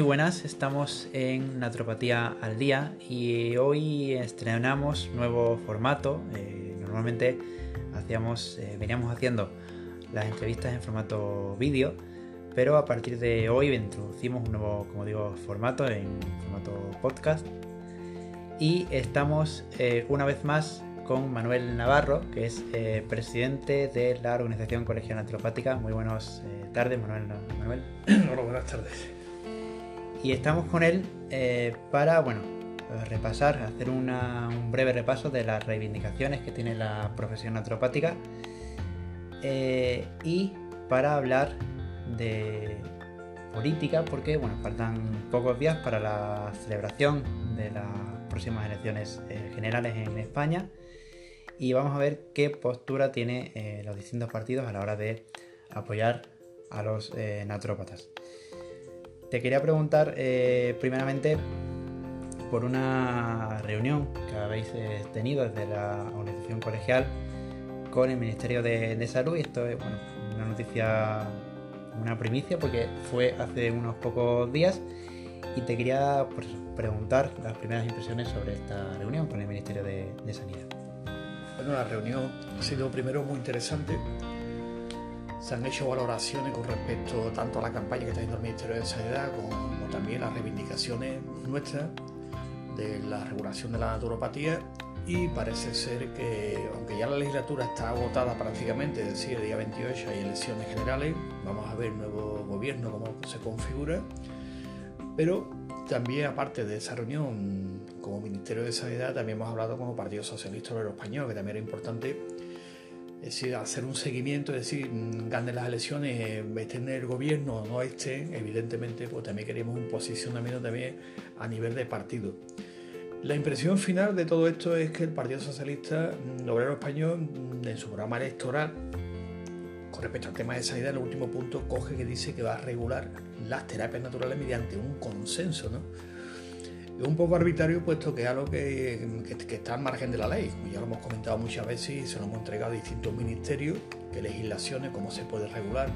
Muy buenas, estamos en Naturopatía al Día y hoy estrenamos nuevo formato. Eh, normalmente hacíamos, eh, veníamos haciendo las entrevistas en formato vídeo, pero a partir de hoy introducimos un nuevo, como digo, formato en formato podcast. Y estamos eh, una vez más con Manuel Navarro, que es presidente de la Organización Colegial Naturopática. Muy buenas tardes, Manuel. Manuel. Hola, buenas tardes y estamos con él eh, para, bueno, repasar, hacer un breve repaso de las reivindicaciones que tiene la profesión naturopática eh, y para hablar de política porque, bueno, faltan pocos días para la celebración de las próximas elecciones eh, generales en España y vamos a ver qué postura tiene los distintos partidos a la hora de apoyar a los naturópatas. Te quería preguntar eh, primeramente por una reunión que habéis eh, tenido desde la organización colegial con el Ministerio de, Salud. Y esto es bueno, una noticia, una primicia porque fue hace unos pocos días. Y te quería pues, preguntar las primeras impresiones sobre esta reunión con el Ministerio de, de Sanidad. Bueno, la reunión ha sido primero muy interesante se han hecho valoraciones con respecto tanto a la campaña que está haciendo el Ministerio de Sanidad como también las reivindicaciones nuestras de la regulación de la naturopatía. Y parece ser que, aunque ya la legislatura está agotada prácticamente, es decir, el día 28 hay elecciones generales, vamos a ver el nuevo gobierno cómo se configura, pero también aparte de esa reunión como Ministerio de Sanidad, también hemos hablado como Partido Socialista Obrero Español, que también era importante es decir, hacer un seguimiento, es decir, mm, ganen las elecciones, estén en el gobierno o no estén, evidentemente, pues también queremos un posicionamiento también a nivel de partido. La impresión final de todo esto es que el Partido Socialista mm, Obrero Español, mm, en su programa electoral, con respecto al tema de sanidad, el último punto coge que dice que va a regular las terapias naturales mediante un consenso, ¿no? Es un poco arbitrario puesto que es algo que, está al margen de la ley. Ya lo hemos comentado muchas veces y se lo hemos entregado a distintos ministerios, qué legislaciones, cómo se puede regular.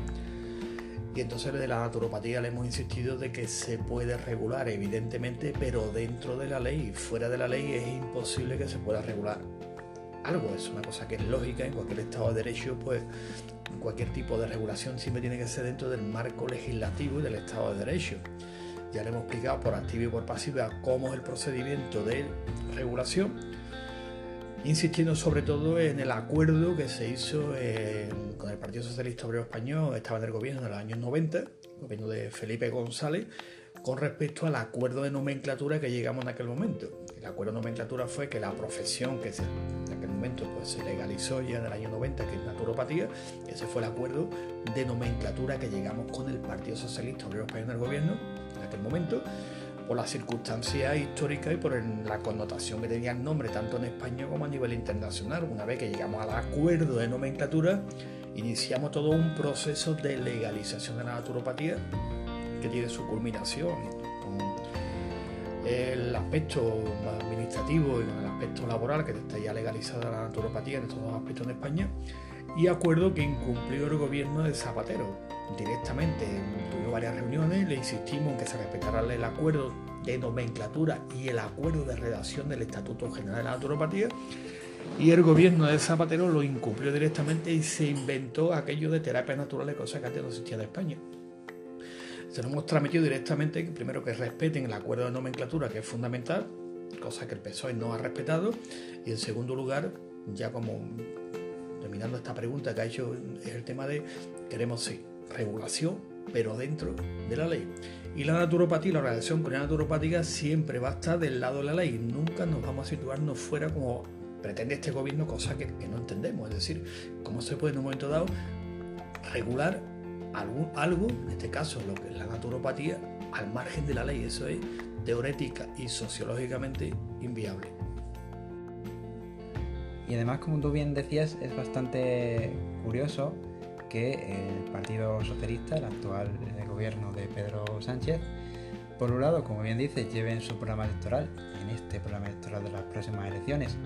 Y entonces de la naturopatía le hemos insistido de que se puede regular, evidentemente, pero dentro de la ley, fuera de la ley es imposible que se pueda regular algo. Es una cosa que es lógica en cualquier Estado de Derecho, pues cualquier tipo de regulación siempre tiene que ser dentro del marco legislativo y del Estado de Derecho. Ya le hemos explicado por activa y por pasiva cómo es el procedimiento de regulación, insistiendo sobre todo en el acuerdo que se hizo con el Partido Socialista Obrero Español, estaba en el gobierno en los años 90, el gobierno de Felipe González, con respecto al acuerdo de nomenclatura que llegamos en aquel momento. El acuerdo de nomenclatura fue que la profesión que en aquel momento pues, se legalizó ya en el año 90, que es naturopatía, ese fue el acuerdo de nomenclatura que llegamos con el Partido Socialista Obrero Español en el gobierno aquel momento, por las circunstancias históricas y por la connotación que tenía el nombre, tanto en España como a nivel internacional. Una vez que llegamos al acuerdo de nomenclatura, iniciamos todo un proceso de legalización de la naturopatía que tiene su culminación el aspecto administrativo y el aspecto laboral, que está ya legalizada la naturopatía en estos dos aspectos en España, y acuerdo que incumplió el gobierno de Zapatero directamente. Tuvimos varias reuniones, le insistimos en que se respetara el acuerdo de nomenclatura y el acuerdo de redacción del Estatuto General de la Naturopatía. Y el gobierno de Zapatero lo incumplió directamente y se inventó aquello de terapias naturales, cosa que antes no existía en España. Se lo hemos transmitido directamente, primero que respeten el acuerdo de nomenclatura, que es fundamental, cosa que el PSOE no ha respetado, y en segundo lugar, ya como terminando esta pregunta que ha hecho, es el tema de queremos sí, regulación, pero dentro de la ley. Y la naturopatía, la organización con la naturopática siempre va a estar del lado de la ley. Nunca nos vamos a situarnos fuera como pretende este gobierno, cosa que, no entendemos. Es decir, cómo se puede en un momento dado regular algo, en este caso lo que es la naturopatía, al margen de la ley. Eso es teorética y sociológicamente inviable. Y además, como tú bien decías, es bastante curioso que el Partido Socialista, el actual gobierno de Pedro Sánchez, por un lado, como bien dice, lleven su programa electoral, en este programa electoral de las próximas elecciones,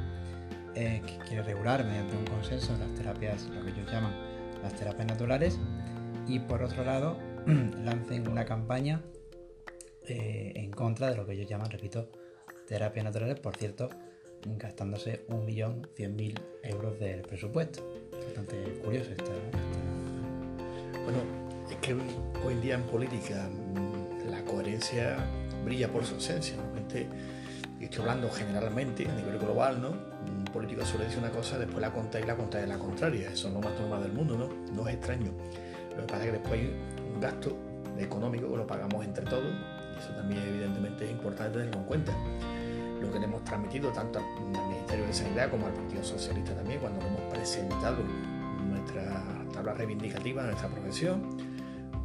eh, que quiere regular mediante un consenso las terapias, lo que ellos llaman las terapias naturales, y por otro lado, lancen una campaña eh, en contra de lo que ellos llaman, repito, terapias naturales, por cierto, gastándose 1.100.000 euros del presupuesto. Bastante curioso esta, Bueno, es que hoy en día en política mm, la coherencia brilla por su ausencia. y estoy hablando generalmente a nivel global, ¿no? Un político suele decir una cosa, después la conta y la conta de la contraria. Eso es lo más normal del mundo, ¿no? No es extraño. Lo que pasa es que después hay un gasto económico que lo pagamos entre todos y eso también evidentemente es importante tenerlo en cuenta. Lo que le hemos transmitido tanto al Ministerio de Sanidad como al Partido Socialista también cuando hemos presentado nuestra tabla reivindicativa de nuestra profesión,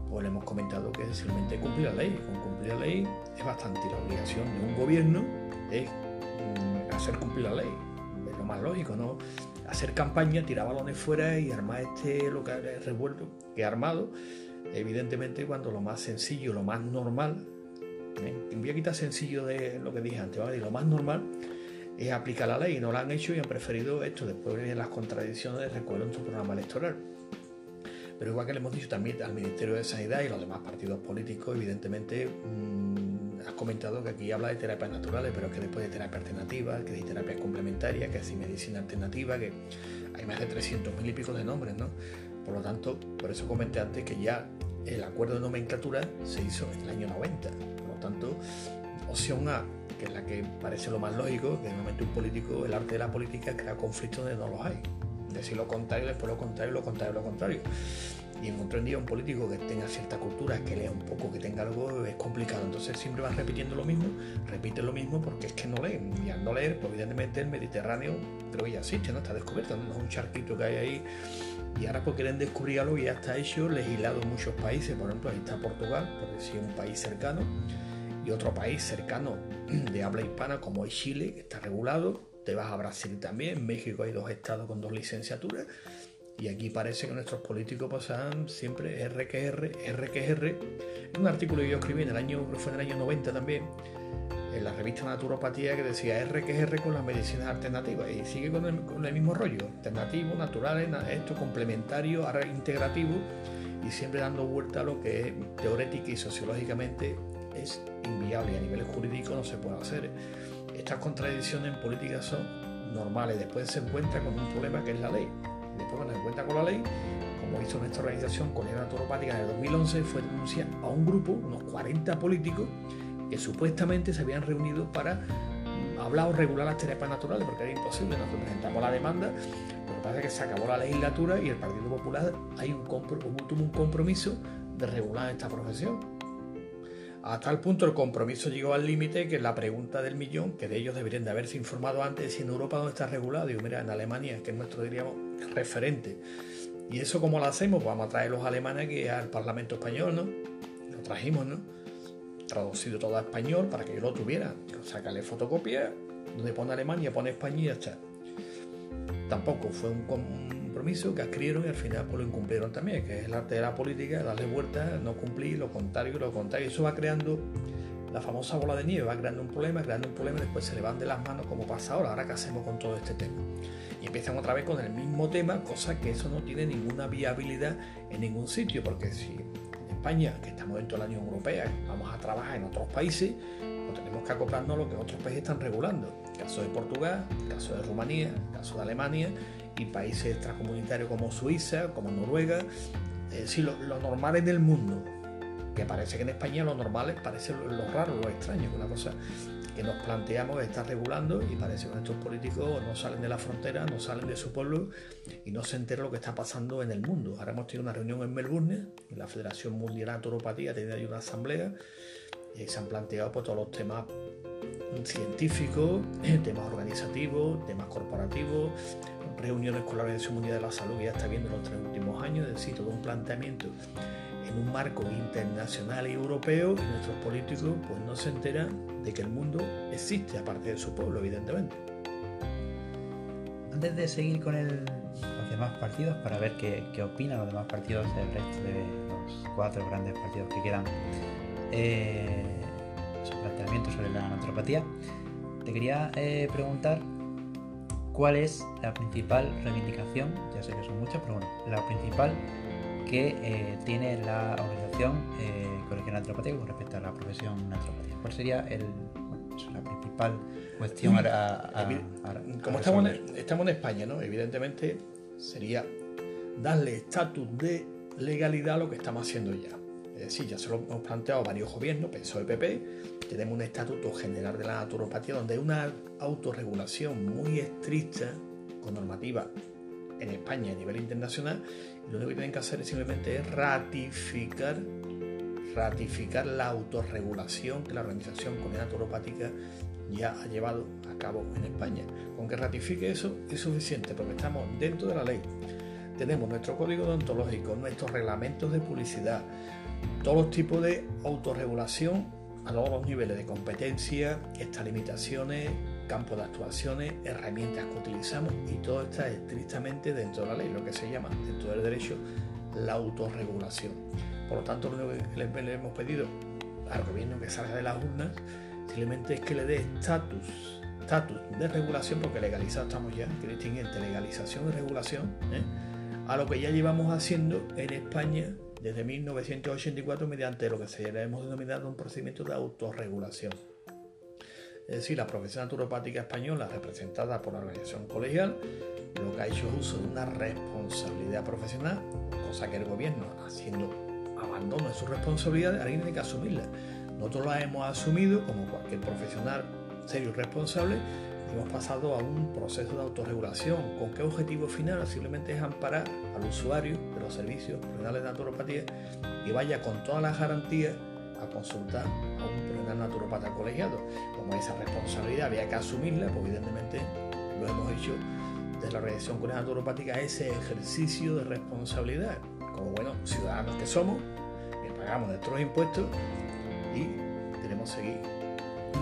pues le hemos comentado que simplemente cumplir la ley. Con cumplir la ley es bastante la obligación de un gobierno es mm, hacer cumplir la ley. Es lo más lógico, ¿no? Hacer campaña, tirar balones fuera y armar este lo que revuelto que armado evidentemente cuando lo más sencillo, lo más normal, ¿eh? voy a quitar sencillo de lo que dije antes, lo más normal es aplicar la ley, no lo han hecho y han preferido esto, después de las contradicciones, recuerdo en su programa electoral. Pero igual que le hemos dicho también al Ministerio de Sanidad y los demás partidos políticos, evidentemente mmm, has comentado que aquí habla de terapias naturales, pero que después de terapia alternativa, que hay terapia complementaria, que hay medicina alternativa, que hay más de 300 mil y pico de nombres, ¿no? Por lo tanto, por eso comenté antes que ya el acuerdo de nomenclatura se hizo en el año 90. Por lo tanto, opción A, que es la que parece lo más lógico, que normalmente un político, el arte de la política crea conflictos donde no los hay. Decir lo contrario, después lo contrario, lo contrario, lo contrario. Y encontrar un día un político que tenga cierta cultura, que lea un poco, que tenga algo, es complicado. Entonces siempre van repitiendo lo mismo, repite lo mismo porque es que no leen. Y al no leer, pues evidentemente el Mediterráneo creo que ya existe, ¿no? Está descubierto, no es un charquito que hay ahí y ahora pues quieren descubrir algo que ya está hecho, legislado en muchos países, por ejemplo ahí está Portugal, por decir un país cercano, y otro país cercano de habla hispana como es Chile, que está regulado, te vas a Brasil también, en México hay dos estados con dos licenciaturas, y aquí parece que nuestros políticos pasan siempre RQR, RQR, en un artículo que yo escribí en el año, fue en el año 90 también, en la revista Naturopatía que decía R que R con las medicinas alternativas y sigue con el, mismo rollo, alternativo, naturales, esto complementario, ahora integrativo y siempre dando vuelta a lo que teórica y sociológicamente es inviable a nivel jurídico no se puede hacer. Estas contradicciones en política son normales, después se encuentra con un problema que es la ley. Después cuando se encuentra con la ley, como hizo nuestra organización con la Naturopática en el 2011, fue denunciar a un grupo, unos 40 políticos, que supuestamente se habían reunido para hablar o regular las terapias naturales, porque era imposible. Nosotros presentamos la demanda, lo que pasa que se acabó la legislatura y el Partido Popular hay un, un compromiso de regular esta profesión. Hasta el punto el compromiso llegó al límite que la pregunta del millón, que de ellos deberían de haberse informado antes si en Europa dónde está regulado. Digo, mira, en Alemania, que es nuestro, diríamos, referente. ¿Y eso cómo lo hacemos? Pues vamos a traer los alemanes aquí al Parlamento Español, ¿no? Lo trajimos, ¿no? traducido todo a español para que yo lo tuviera. Sácale fotocopia, donde pone Alemania, pone España y ya está. Tampoco fue un compromiso que adquirieron y al final pues, lo incumplieron también, que es el arte de la política, darle vuelta, no cumplir, lo contrario, lo contrario. Eso va creando la famosa bola de nieve, va creando un problema, creando un problema, y después se le van de las manos como pasa ahora. Ahora, ¿qué hacemos con todo este tema? Y empiezan otra vez con el mismo tema, cosa que eso no tiene ninguna viabilidad en ningún sitio, porque si España, que estamos dentro de la Unión Europea, vamos a trabajar en otros países, pues tenemos que acoplarnos a lo que otros países están regulando. El caso de Portugal, el caso de Rumanía, el caso de Alemania y países extracomunitarios como Suiza, como Noruega, es decir, los lo normales del mundo. Que parece que en España lo normales parece lo, lo raro, lo extraño, una cosa que nos planteamos estar regulando y parece que nuestros políticos no salen de la frontera, no salen de su pueblo y no se enteran lo que está pasando en el mundo. Ahora hemos tenido una reunión en Melbourne, la Federación Mundial de Naturopatía ha tenido ahí una asamblea y se han planteado pues, todos los temas científicos, temas organizativos, temas corporativos, reuniones con la Organización Mundial de la Salud que ya está viendo en los tres últimos años, es decir, todo un planteamiento en un marco internacional y europeo y nuestros políticos pues no se enteran de que el mundo existe aparte de su pueblo, evidentemente. Antes de seguir con el, los demás partidos, para ver qué, qué, opinan los demás partidos del resto de los cuatro grandes partidos que quedan, eh, su planteamiento sobre la naturopatía, te quería eh, preguntar cuál es la principal reivindicación, ya sé que son muchas, pero bueno, la principal que eh, tiene la organización eh, colegial naturopática con respecto a la profesión naturopática. ¿Cuál sería el, la principal cuestión a, Como estamos en, estamos en España, ¿no? evidentemente sería darle estatus de legalidad a lo que estamos haciendo ya. Es decir, ya se lo hemos planteado varios gobiernos, PSOE PP, tenemos un estatuto general de la naturopatía donde hay una autorregulación muy estricta con normativa en España a nivel internacional lo único que tienen que hacer es simplemente ratificar ratificar la autorregulación que la Organización Comunidad Naturopática ya ha llevado a cabo en España. Con que ratifique eso es suficiente porque estamos dentro de la ley. Tenemos nuestro código deontológico, nuestros reglamentos de publicidad, todos los tipos de autorregulación a todos los niveles de competencia, estas limitaciones, campo de actuaciones, herramientas que utilizamos y todo está estrictamente dentro de la ley, lo que se llama dentro del derecho la autorregulación. Por lo tanto, lo único que le, hemos pedido al gobierno que salga de las urnas simplemente es que le dé estatus estatus de regulación, porque legalizado estamos ya, que distingue entre legalización y regulación, ¿eh? a lo que ya llevamos haciendo en España desde 1984 mediante lo que se hemos denominado un procedimiento de autorregulación. Es decir, la profesión naturopática española, representada por la organización colegial, lo que ha hecho es uso de una responsabilidad profesional, cosa que el gobierno, haciendo abandono de su responsabilidad, alguien tiene que asumirla. Nosotros la hemos asumido como cualquier profesional serio y responsable hemos pasado a un proceso de autorregulación. ¿Con qué objetivo final? Simplemente es amparar al usuario de los servicios profesionales de naturopatía y vaya con todas las garantías a consultar a un profesional naturopata colegiado. Como esa responsabilidad había que asumirla, pues evidentemente lo hemos hecho desde la Organización Colegial Naturopática, ese ejercicio de responsabilidad. Como buenos ciudadanos que somos, que pagamos nuestros impuestos y queremos seguir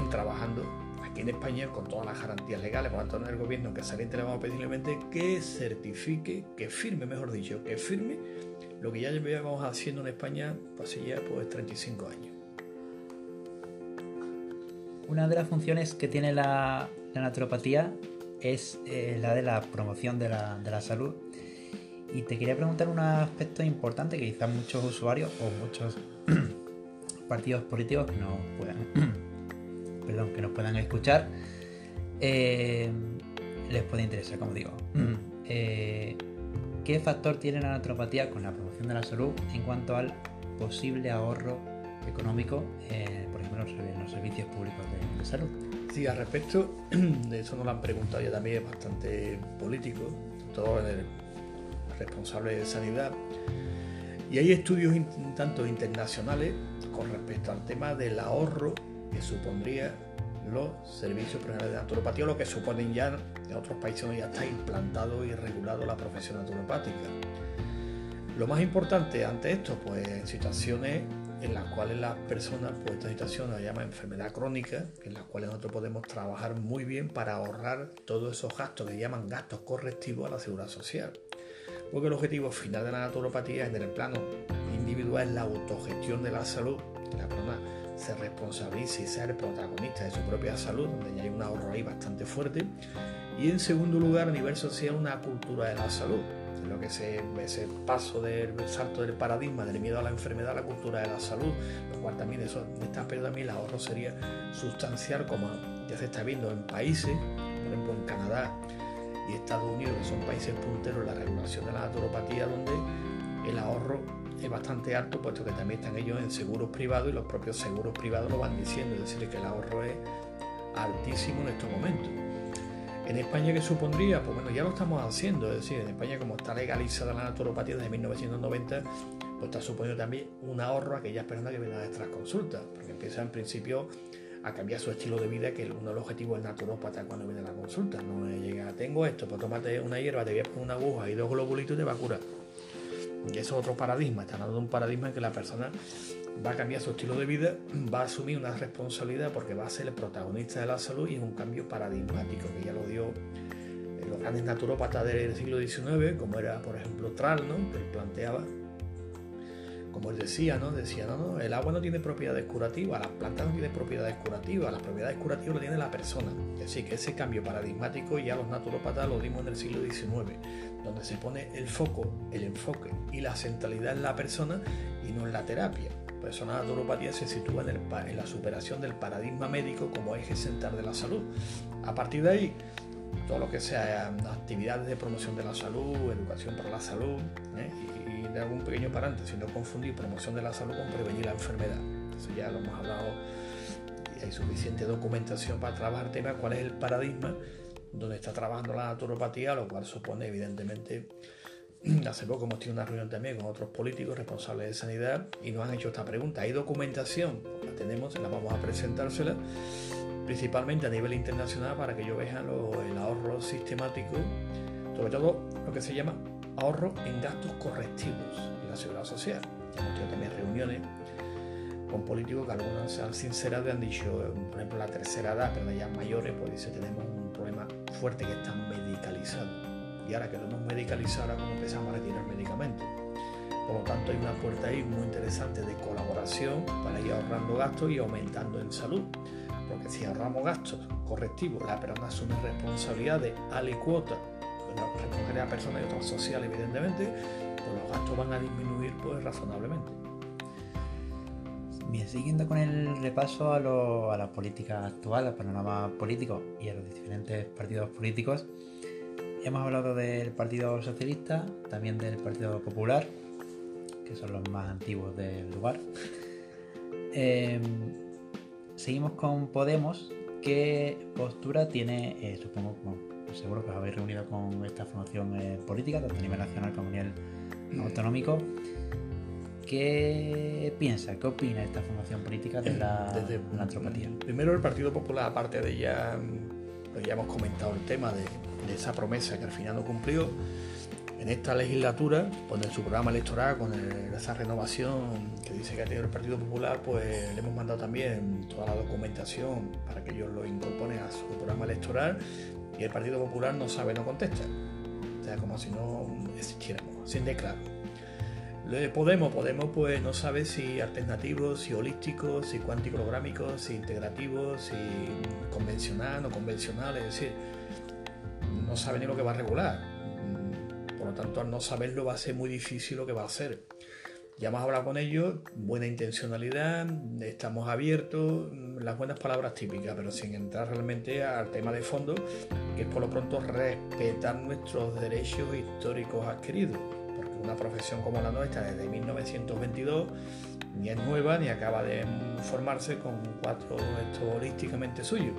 trabajando en España con todas las garantías legales, por lo tanto, el gobierno que saliente le vamos a pedir que certifique, que firme, mejor dicho, que firme lo que ya llevamos haciendo en España hace ya pues 35 años. Una de las funciones que tiene la, naturopatía es eh, la de la promoción de la, de la salud. Y te quería preguntar un aspecto importante que quizás muchos usuarios o muchos partidos políticos no puedan perdón, que nos puedan escuchar, eh, les puede interesar, como digo. Mm. Eh, ¿Qué factor tiene la naturopatía con la promoción de la salud en cuanto al posible ahorro económico, eh, por ejemplo, en los servicios públicos de, salud? Sí, al respecto, de eso nos lo han preguntado ya también bastante político, todo el responsable de sanidad. Y hay estudios tanto internacionales con respecto al tema del ahorro que supondría los servicios profesionales de naturopatía, lo que suponen ya en otros países donde ya está implantado y regulado la profesión naturopática. Lo más importante ante esto, pues en situaciones en las cuales las personas, pues esta situación se llama enfermedad crónica, en las cuales nosotros podemos trabajar muy bien para ahorrar todos esos gastos que llaman gastos correctivos a la seguridad social. Porque el objetivo final de la naturopatía en el plano individual es la autogestión de la salud, la persona se responsabilice y sea el protagonista de su propia salud, donde ya hay un ahorro ahí bastante fuerte. Y en segundo lugar, a nivel social, una cultura de la salud, en lo que se ese paso del salto del paradigma del miedo a la enfermedad a la cultura de la salud, lo cual también eso, en aspecto también el ahorro sería sustancial, como ya se está viendo en países, por ejemplo en Canadá y Estados Unidos, que son países punteros en la regulación de la naturopatía, donde el ahorro es bastante alto, puesto que también están ellos en seguros privados y los propios seguros privados lo van diciendo, es decir, que el ahorro es altísimo en estos momentos. En España, ¿qué supondría? Pues bueno, ya lo estamos haciendo, es decir, en España, como está legalizada la naturopatía desde 1990, pues está suponiendo también un ahorro a aquellas personas que vienen a nuestras consultas, porque empieza en principio a cambiar su estilo de vida, que uno de los objetivos del naturopata cuando viene a la consulta. No llega, tengo esto, pues tómate una hierba, te voy a poner una aguja y dos globulitos y te va a curar. Y eso es otro paradigma, está hablando de un paradigma en que la persona va a cambiar su estilo de vida, va a asumir una responsabilidad porque va a ser el protagonista de la salud y es un cambio paradigmático que ya lo dio los grandes naturópatas del siglo XIX, como era por ejemplo Tral, que planteaba como él decía, ¿no? Decía, no, no, el agua no tiene propiedades curativas, las plantas no tienen propiedades curativas, las propiedades curativas lo tiene la persona. Así que ese cambio paradigmático ya los naturópatas lo dimos en el siglo XIX, donde se pone el foco, el enfoque y la centralidad en la persona y no en la terapia. Por eso la naturopatía se sitúa en, en la superación del paradigma médico como eje central de la salud. A partir de ahí, todo lo que sea actividades de promoción de la salud, educación para la salud, ¿eh? De algún pequeño parante, sino confundir promoción de la salud con prevenir la enfermedad. Eso ya lo hemos hablado y hay suficiente documentación para trabajar el tema, cuál es el paradigma donde está trabajando la naturopatía, lo cual supone evidentemente, hace poco hemos tenido una reunión también con otros políticos responsables de sanidad y nos han hecho esta pregunta. ¿Hay documentación? La tenemos, la vamos a presentársela principalmente a nivel internacional para que ellos vean el ahorro sistemático, sobre todo lo que se llama ahorro en gastos correctivos en la seguridad social. Hemos tenido también reuniones con políticos que algunos sean sinceras han dicho, por ejemplo, la tercera edad, pero ya mayores, pues dice, tenemos un problema fuerte que está medicalizado. Y ahora que lo hemos medicalizado, ahora cómo empezamos a retirar medicamentos. Por lo tanto, hay una puerta ahí muy interesante de colaboración para ir ahorrando gastos y aumentando en salud. Porque si ahorramos gastos correctivos, la persona asume responsabilidades, alicuotas recoger a personas y otras sociales, evidentemente, pues los gastos van a disminuir pues razonablemente. Bien, siguiendo con el repaso a, lo, a la política actual, al panorama político y a los diferentes partidos políticos, hemos hablado del Partido Socialista, también del Partido Popular, que son los más antiguos del lugar. Em, seguimos con Podemos, ¿qué postura tiene, eh, supongo, como seguro que os habéis reunido con esta formación eh, política, tanto a nivel nacional como a nivel autonómico. ¿Qué piensa, qué opina esta formación política de la, Desde, antropatía? Primero, el Partido Popular, aparte de ya, pues ya hemos comentado el tema de, esa promesa que al final no cumplió, en esta legislatura, pues en su programa electoral, con esa renovación que dice que ha tenido el Partido Popular, pues le hemos mandado también toda la documentación para que ellos lo incorporen a su programa electoral y el Partido Popular no sabe, no contesta. O sea, como si no existiéramos, sin declaro. Podemos, Podemos pues no sabe si alternativos, si holísticos, si cuántico-holográmicos, si integrativos, si convencional, no convencional, es decir, no sabe ni lo que va a regular. Por lo tanto, al no saberlo va a ser muy difícil lo que va a hacer. Ya hemos hablado con ellos, buena intencionalidad, estamos abiertos, las buenas palabras típicas, pero sin entrar realmente al tema de fondo, que es por lo pronto respetar nuestros derechos históricos adquiridos, porque una profesión como la nuestra desde 1922 ni es nueva ni acaba de formarse con cuatro esto holísticamente suyos.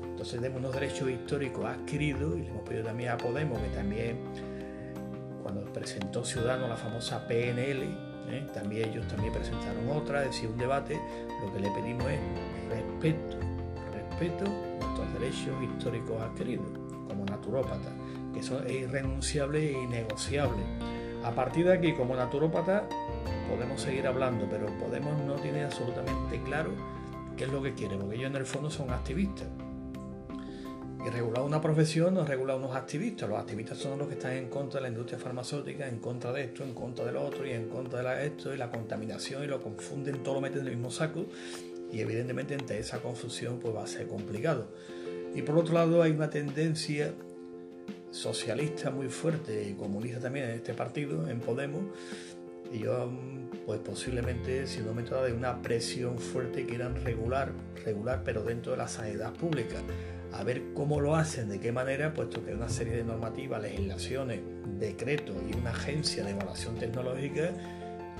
Entonces tenemos unos derechos históricos adquiridos y le hemos pedido también a Podemos que también cuando presentó Ciudadanos la famosa PNL, ¿eh? También ellos también presentaron otra, es decir, un debate. Lo que le pedimos es respeto, respeto a nuestros derechos históricos adquiridos como naturópata, que eso es irrenunciable e innegociable. A partir de aquí, como naturópata, podemos seguir hablando, pero Podemos no tiene absolutamente claro qué es lo que quiere, porque ellos en el fondo son activistas. Y regular una profesión no regula unos activistas. Los activistas son los que están en contra de la industria farmacéutica, en contra de esto, en contra de lo otro y en contra de esto y la contaminación y lo confunden, todo lo meten en el mismo saco. Y evidentemente entre esa confusión pues va a ser complicado. Y por otro lado hay una tendencia socialista muy fuerte y comunista también en este partido, en Podemos. Y yo, pues posiblemente, si no me de una presión fuerte, quieran regular, regular, pero dentro de la sanidad pública a ver cómo lo hacen, de qué manera, puesto que una serie de normativas, legislaciones, decretos y una agencia de evaluación tecnológica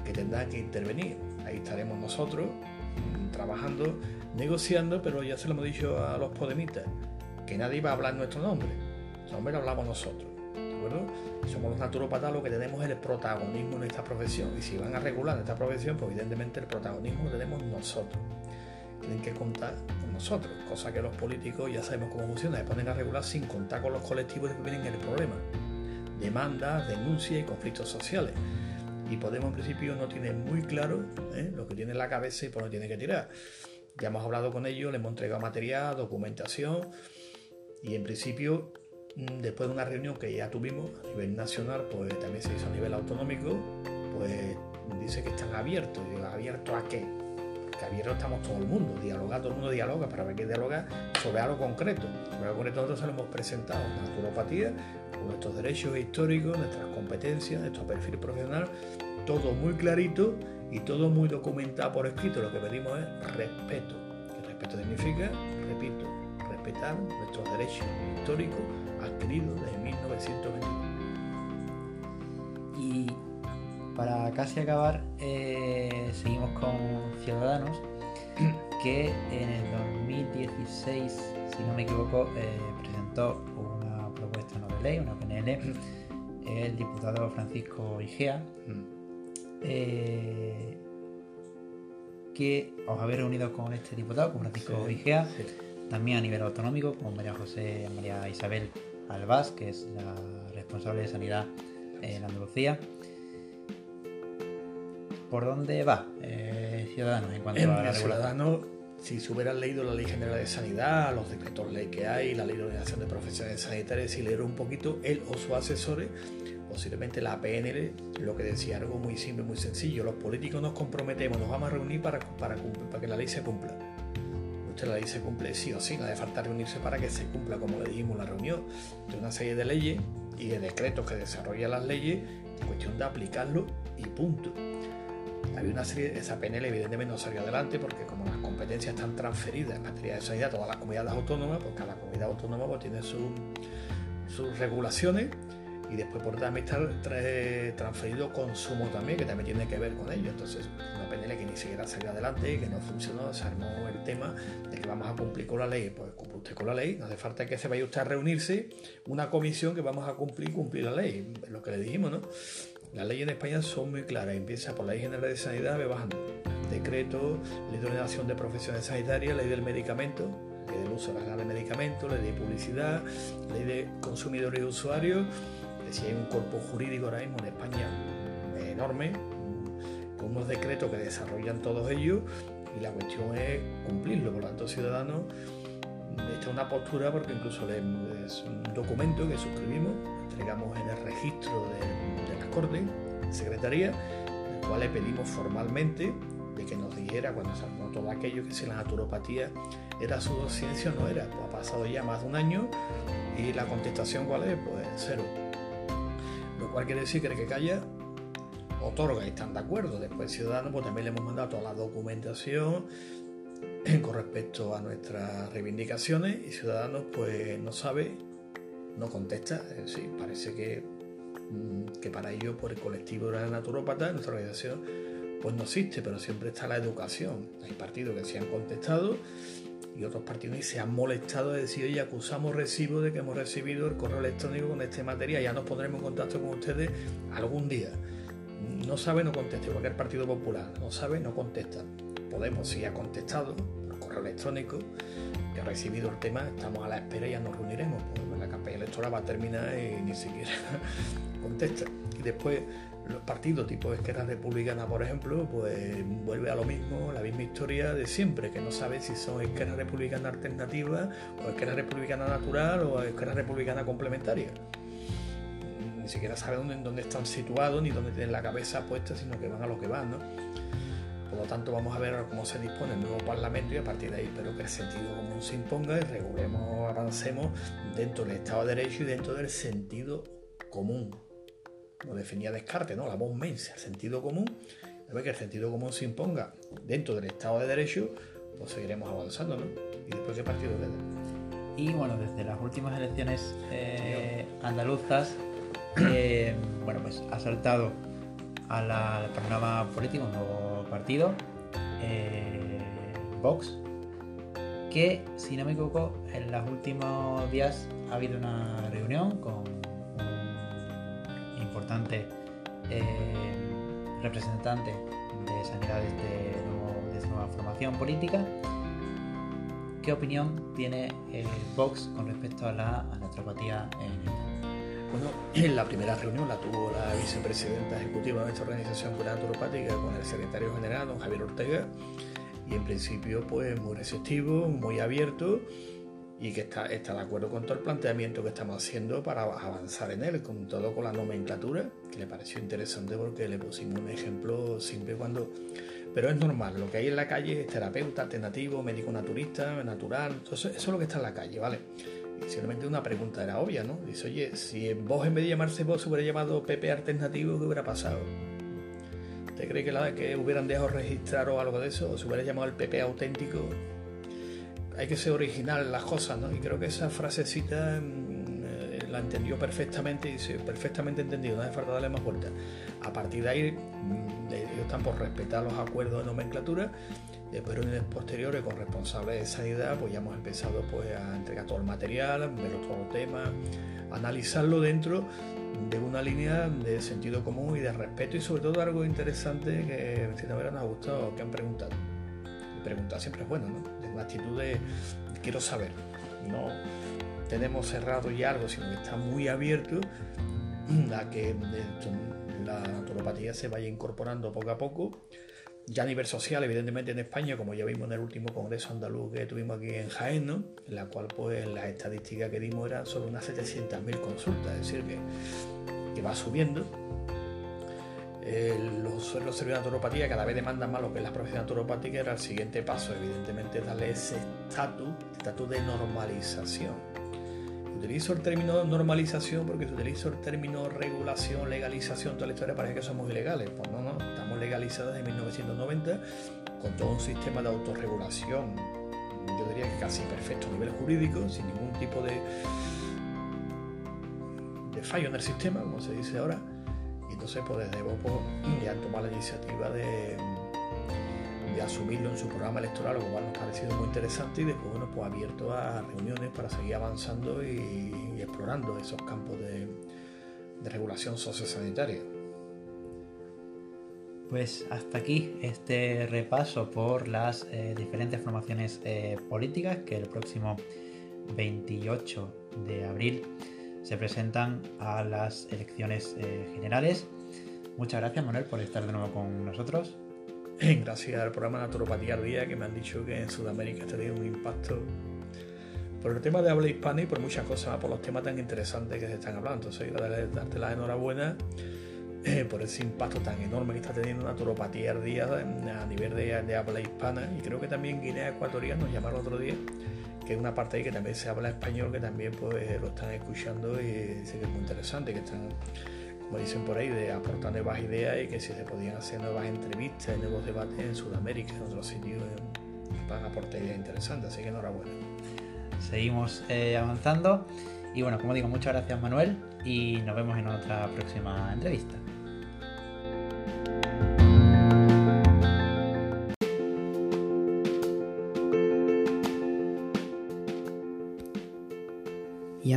que tendrán que intervenir. Ahí estaremos nosotros mm, trabajando, negociando, pero ya se lo hemos dicho a los podemitas, que nadie va a hablar nuestro nombre, su nombre lo hablamos nosotros. ¿De acuerdo? Somos los naturópatas los que tenemos el protagonismo en esta profesión y si van a regular esta profesión, pues evidentemente el protagonismo lo tenemos nosotros. Tienen que contar nosotros, cosa que los políticos ya sabemos cómo funciona, se ponen a regular sin contar con los colectivos que vienen el problema. Demandas, denuncias y conflictos sociales. Y Podemos en principio no tiene muy claro ¿eh? lo que tiene en la cabeza y por dónde tiene que tirar. Ya hemos hablado con ellos, les hemos entregado material, documentación y en principio mm, después de una reunión que ya tuvimos a nivel nacional, pues también se hizo a nivel autonómico, pues dice que están abiertos. ¿abiertos a qué? Porque abiertos estamos todo el mundo, dialogar, todo el mundo dialoga, para ver qué dialoga sobre algo concreto. Sobre algo concreto nosotros lo hemos presentado, la naturopatía, nuestros derechos históricos, nuestras competencias, nuestro perfil profesional, todo muy clarito y todo muy documentado por escrito. Lo que pedimos es respeto. ¿Qué respeto significa? Repito, respetar nuestros derechos históricos adquiridos desde 1921. Y para casi acabar, eh, seguimos con Ciudadanos, que en el 2016, si no me equivoco, eh, presentó una propuesta no de ley, una PNL, el diputado Francisco Igea, eh, que os habéis reunido con este diputado, con Francisco Igea, también a nivel autonómico, con María José María Isabel Albás, que es la responsable de sanidad en Andalucía. ¿Por dónde va eh, Ciudadanos en cuanto a la Ciudadanos, si se hubieran leído la Ley General de Sanidad, los decretos ley que hay, la Ley de Ordenación de Profesiones Sanitarias, si leer un poquito, él o sus asesores, posiblemente la PNL, lo que decía algo muy simple, muy sencillo. Los políticos nos comprometemos, nos vamos a reunir para, para, para que la ley se cumpla usted la ley se cumple sí o sí, no hace falta reunirse para que se cumpla, como le dijimos, la reunión de una serie de leyes y de decretos que desarrollan las leyes, cuestión de aplicarlo y punto. Había una serie, esa PNL evidentemente no salió adelante porque como las competencias están transferidas en materia de sanidad a todas las comunidades autónomas, pues cada comunidad autónoma pues, tiene sus regulaciones y después por también está transferido consumo también, que también tiene que ver con ello. Entonces, una PNL que ni siquiera salió adelante y que no funcionó, se armó el tema de que vamos a cumplir con la ley. Pues cumple usted con la ley, no hace falta que se vaya usted a reunirse una comisión que vamos a cumplir cumplir la ley, es lo que le dijimos, ¿no? Las leyes en España son muy claras, empieza por la Ley General de Sanidad, me bajando. Decreto, Ley de Ordenación de Profesiones Sanitarias, Ley del Medicamento, ley del uso legal de medicamentos, ley de publicidad, ley de consumidores y usuarios, si hay un cuerpo jurídico ahora mismo en España enorme, con unos decretos que desarrollan todos ellos y la cuestión es cumplirlo. Por lo tanto, Ciudadanos está una postura porque incluso es un documento que suscribimos, entregamos en el registro de, la Corte, Secretaría, el cual le pedimos formalmente de que nos dijera cuando se armó todo aquello que si la naturopatía era su ciencia o no era. Pues ha pasado ya más de un año y la contestación cuál es, pues cero lo cual quiere decir que el que calla otorga y están de acuerdo. Después Ciudadanos pues también le hemos mandado toda la documentación con respecto a nuestras reivindicaciones y Ciudadanos pues no sabe, no contesta, sí, parece que, que para ello por el colectivo de la naturópata, nuestra organización, pues no existe, pero siempre está la educación. Hay partidos que se han contestado y otros partidos se han molestado de decir, oye, acusamos recibo de que hemos recibido el correo electrónico con este material, ya nos pondremos en contacto con ustedes algún día. No sabe, no contesta, cualquier Partido Popular, no sabe, no contesta. Podemos sí ha contestado por correo electrónico, que ha recibido el tema, estamos a la espera y ya nos reuniremos, campaña electoral va a terminar y ni siquiera contesta. Y después los partidos tipo Esquerra Republicana, por ejemplo, pues vuelve a lo mismo, la misma historia de siempre, que no sabe si son Esquerra Republicana alternativa o Esquerra Republicana natural o Esquerra Republicana complementaria. Ni siquiera saben dónde, dónde están situados ni dónde tienen la cabeza puesta, sino que van a lo que van. Por lo tanto, vamos a ver cómo se dispone el nuevo Parlamento y a partir de ahí espero que el sentido común se imponga y regulemos, avancemos dentro del Estado de Derecho y dentro del sentido común lo definía Descartes, ¿no? La voz mensa, el sentido común. A que el sentido común se imponga dentro del Estado de Derecho, pues seguiremos avanzando, ¿no? ¿Y después qué partido queda? Y bueno, desde las últimas elecciones eh, andaluzas, eh, bueno, pues ha saltado al programa político nuevo partido, eh, Vox, que si no me equivoco, en los últimos días ha habido una reunión con importante eh, representante de sanidades de, de nueva formación política. ¿Qué opinión tiene el Vox con respecto a la naturopatía en bueno, en la primera reunión la tuvo la vicepresidenta ejecutiva de nuestra organización naturopática con el secretario general, don Javier Ortega, y en principio pues muy receptivo, muy abierto y que está, está de acuerdo con todo el planteamiento que estamos haciendo para avanzar en él, con todo con la nomenclatura, que le pareció interesante porque le pusimos un ejemplo simple cuando... Pero es normal, lo que hay en la calle es terapeuta alternativo, médico naturista, natural, entonces eso es lo que está en la calle, ¿vale? Simplemente una pregunta era obvia, ¿no? Dice, oye, si vos en vez de llamarse vos hubiera llamado PP alternativo, ¿qué hubiera pasado? ¿Usted cree que, la, que hubieran dejado registrar o algo de eso? ¿O se hubiera llamado el PP auténtico? hay que ser original en las cosas, ¿no? Y creo que esa frasecita mm, eh, la entendió perfectamente y sí, perfectamente entendido, no hace falta darle más vueltas. A partir de ahí, mm, ellos están por respetar los acuerdos de nomenclatura. Después, en posteriores con responsables de sanidad, pues ya hemos empezado pues, a entregar todo el material, ver todos los temas, analizarlo dentro de una línea de sentido común y de respeto y sobre todo algo interesante que sin haber nos ha gustado que han preguntado. Preguntar siempre es bueno, ¿no? una actitud de quiero saber. No tenemos cerrado ya algo, sino que está muy abierto a que la naturopatía se vaya incorporando poco a poco. Ya a nivel social, evidentemente en España, como ya vimos en el último congreso andaluz que tuvimos aquí en Jaén, en la cual pues las estadísticas que dimos eran solo unas 700.000 consultas, es decir, que, que va subiendo los, los servicios de naturopatía cada vez demandan más lo que es la profesión naturopática, era el siguiente paso, evidentemente, darle ese estatus, estatus de normalización. Utilizo el término normalización porque si utilizo el término regulación, legalización, toda la historia parece que somos ilegales. Pues no, no, estamos legalizados desde 1990 con todo un sistema de autorregulación, yo diría que casi perfecto a nivel jurídico, sin ningún tipo de, fallo en el sistema, como se dice ahora entonces, pues desde Bopo ya tomar la iniciativa de, de, asumirlo en su programa electoral, lo cual nos ha parecido muy interesante y después, bueno, pues abierto a reuniones para seguir avanzando y, explorando esos campos de, de regulación sociosanitaria. Pues hasta aquí este repaso por las eh, diferentes formaciones eh, políticas que el próximo 28 de abril se presentan a las elecciones eh, generales. Muchas gracias Manuel por estar de nuevo con nosotros. Gracias al programa Naturopatía al Día que me han dicho que en Sudamérica ha tenido un impacto por el tema de habla hispana y por muchas cosas, por los temas tan interesantes que se están hablando. Entonces, darte la enhorabuena eh, por ese impacto tan enorme que está teniendo Naturopatía al a nivel de, de habla hispana. Y creo que también Guinea Ecuatorial nos llamaron otro día que es una parte ahí que también se habla español, que también pues lo están escuchando y dice que es muy interesante, que están, como dicen por ahí, de aportar nuevas ideas y que si se podían hacer nuevas entrevistas, nuevos debates en Sudamérica, en otros sitios, van a aportar ideas interesantes, así que enhorabuena. Seguimos eh, avanzando y bueno, como digo, muchas gracias Manuel y nos vemos en otra próxima entrevista.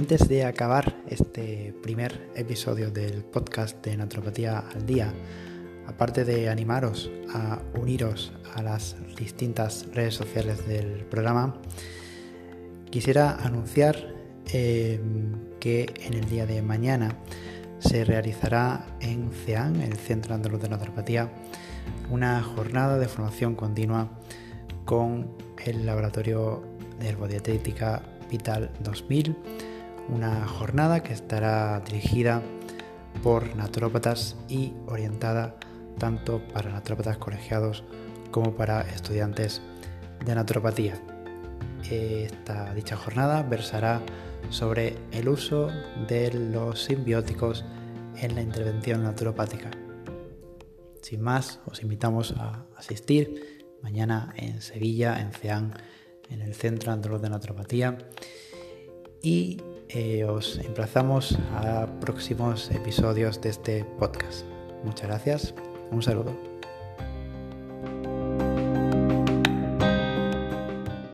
Antes de acabar este primer episodio del podcast de Naturopatía al Día, aparte de animaros a uniros a las distintas redes sociales del programa, quisiera anunciar eh, que en el día de mañana se realizará en CEAN, el Centro Andaluz de Naturopatía, una jornada de formación continua con el Laboratorio de Herbodietética Vital 2000 una jornada que estará dirigida por naturópatas y orientada tanto para naturópatas colegiados como para estudiantes de naturopatía. Esta dicha jornada versará sobre el uso de los simbióticos en la intervención naturopática. Sin más, os invitamos a asistir mañana en Sevilla, en CEAN, en el Centro Andaluz de Naturopatía. Y eh, os emplazamos a próximos episodios de este podcast. Muchas gracias, un saludo.